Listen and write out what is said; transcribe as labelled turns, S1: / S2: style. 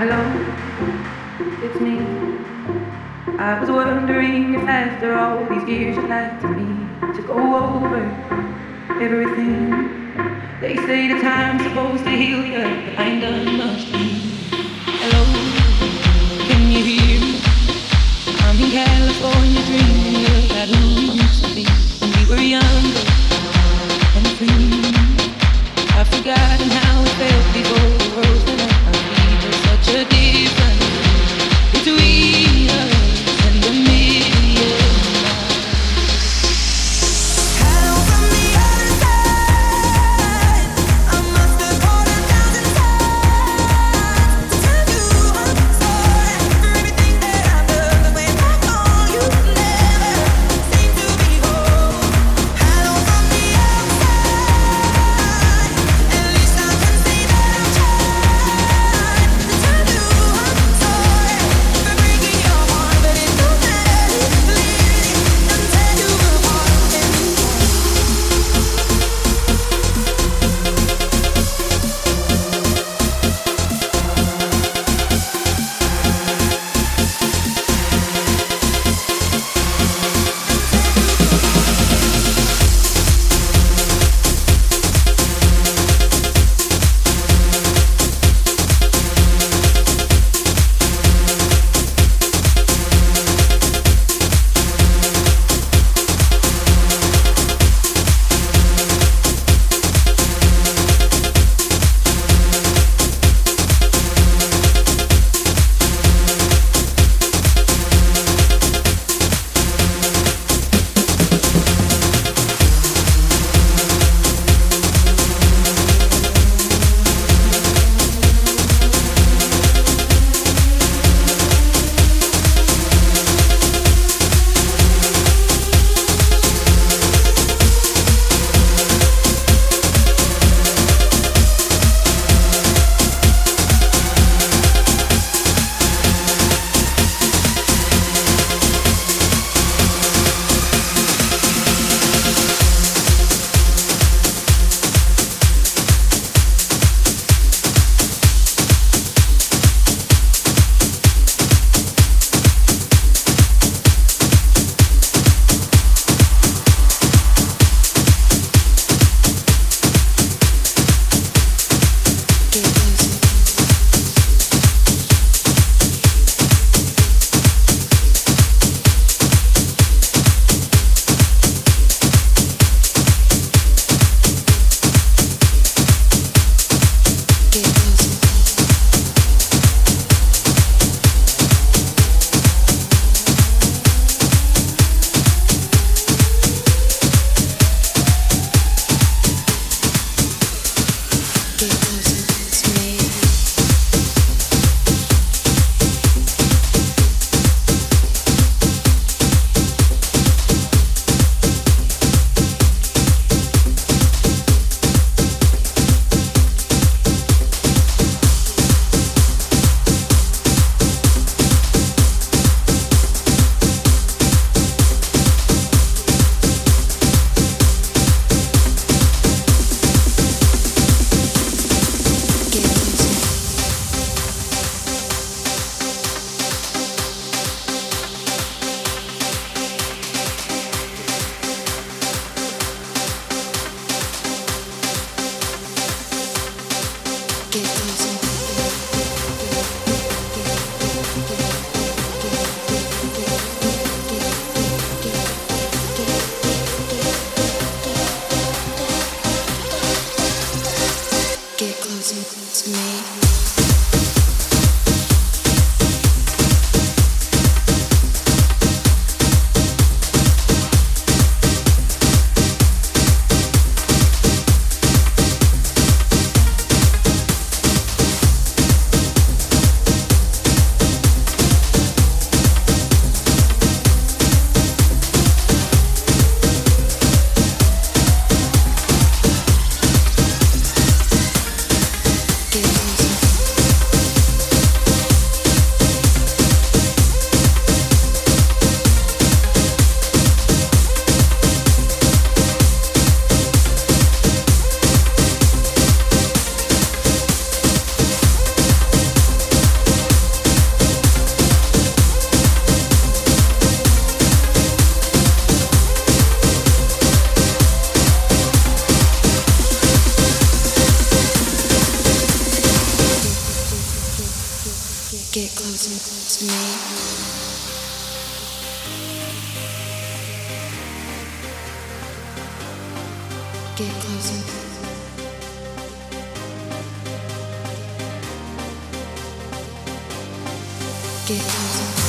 S1: Hello, it's me. I was wondering if after all these years you'd like to me to go over everything. They say the time's supposed to heal you, but I ain't done much. Hello, can you hear me? I'm in California dreaming
S2: of that you.
S3: Gift.